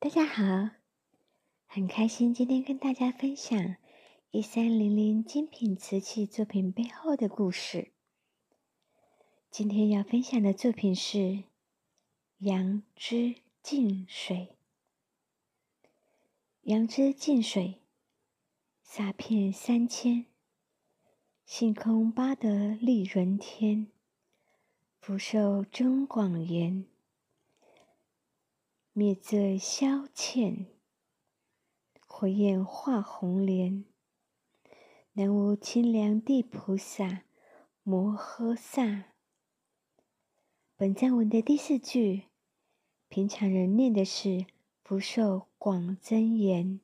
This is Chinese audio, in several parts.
大家好，很开心今天跟大家分享一三零零精品瓷器作品背后的故事。今天要分享的作品是《杨枝净水》。杨枝净水，洒遍三千，性空八得丽人天，福寿终广延。灭罪消遣，火焰化红莲。南无清凉地菩萨摩诃萨。本赞文的第四句，平常人念的是福寿广增延，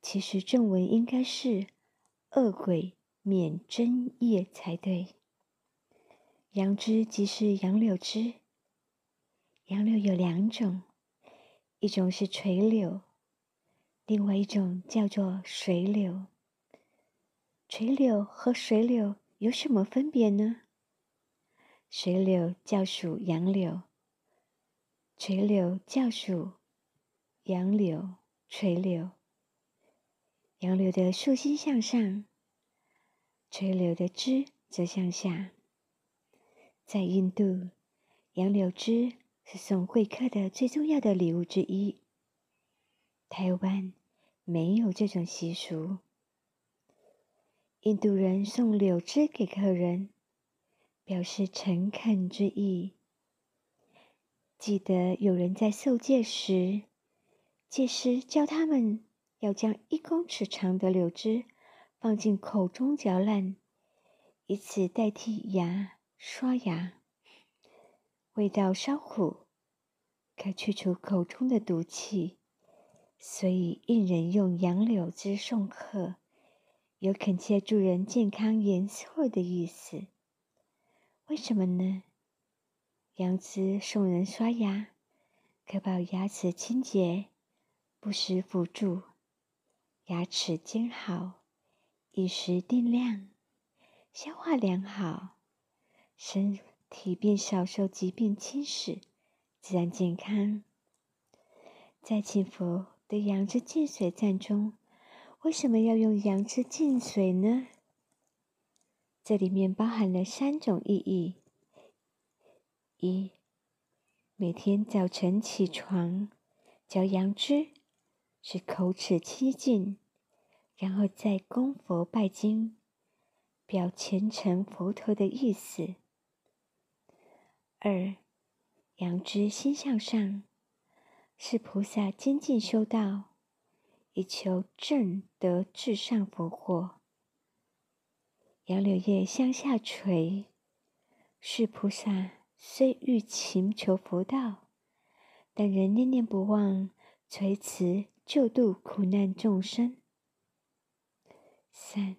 其实正文应该是恶鬼免真业才对。杨枝即是杨柳枝，杨柳有两种。一种是垂柳，另外一种叫做水柳。垂柳和水柳有什么分别呢？水柳叫属杨柳，垂柳叫属杨柳。垂柳，杨柳的树心向上，垂柳的枝则向下。在印度，杨柳枝。是送会客的最重要的礼物之一。台湾没有这种习俗。印度人送柳枝给客人，表示诚恳之意。记得有人在受戒时，戒师教他们要将一公尺长的柳枝放进口中嚼烂，以此代替牙刷牙。味道稍苦，可去除口中的毒气，所以一人用杨柳枝送客，有恳切助人健康延寿的意思。为什么呢？杨枝送人刷牙，可保牙齿清洁，不时辅助牙齿坚好，饮食定量，消化良好，身。体便少受疾病侵蚀，自然健康。在祈福的杨枝净水赞中，为什么要用杨枝净水呢？这里面包含了三种意义：一、每天早晨起床嚼杨枝，使口齿清净，然后再供佛拜经，表虔诚佛陀的意思。二，杨枝心向上，是菩萨精进修道，以求正得至上佛果。杨柳叶向下垂，是菩萨虽欲勤求佛道，但仍念念不忘垂慈救度苦难众生。三，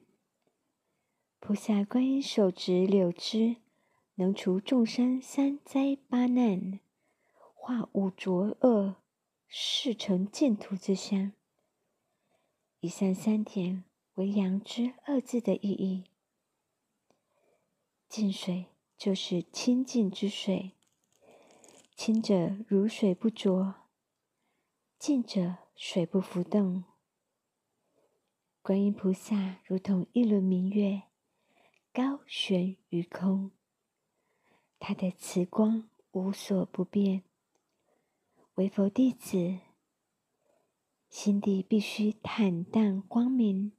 菩萨观音手执柳枝。能除众生三灾八难，化五浊恶，世成净土之香。以上三点为“阳之”二字的意义。净水就是清净之水，清者如水不浊，净者水不浮动。观音菩萨如同一轮明月，高悬于空。他的慈光无所不变，为佛弟子心底必须坦荡光明，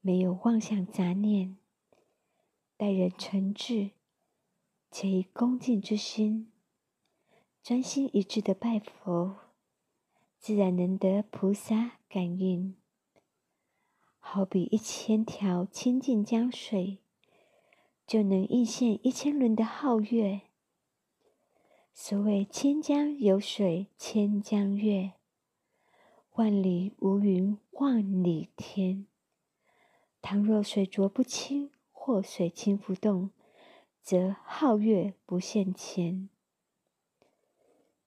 没有妄想杂念，待人诚挚，且以恭敬之心，专心一致的拜佛，自然能得菩萨感应，好比一千条清净江水。就能应现一千轮的皓月。所谓“千江有水千江月，万里无云万里天”。倘若水浊不清或水清浮动，则皓月不现前。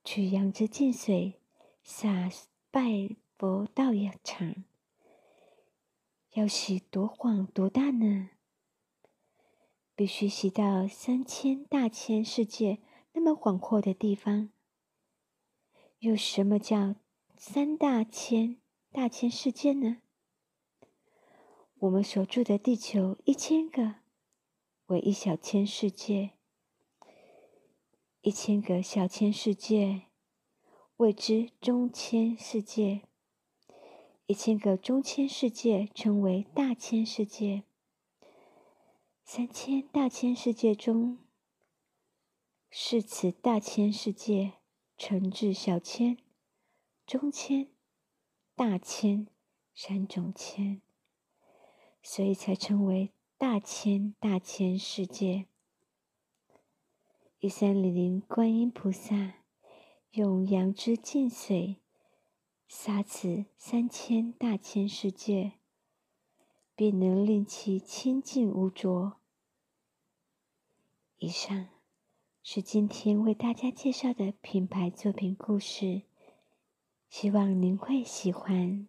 取杨枝净水洒拜佛道场，要洗多广多大呢？必须洗到三千大千世界那么广阔的地方。又什么叫三大千大千世界呢？我们所住的地球一千个为一小千世界，一千个小千世界谓之中千世界，一千个中千世界称为大千世界，三千大千世界中，是此大千世界成至小千、中千、大千三种千。所以才称为大千大千世界。一三零零观音菩萨用杨枝净水洒此三千大千世界，便能令其清净无浊。以上是今天为大家介绍的品牌作品故事，希望您会喜欢。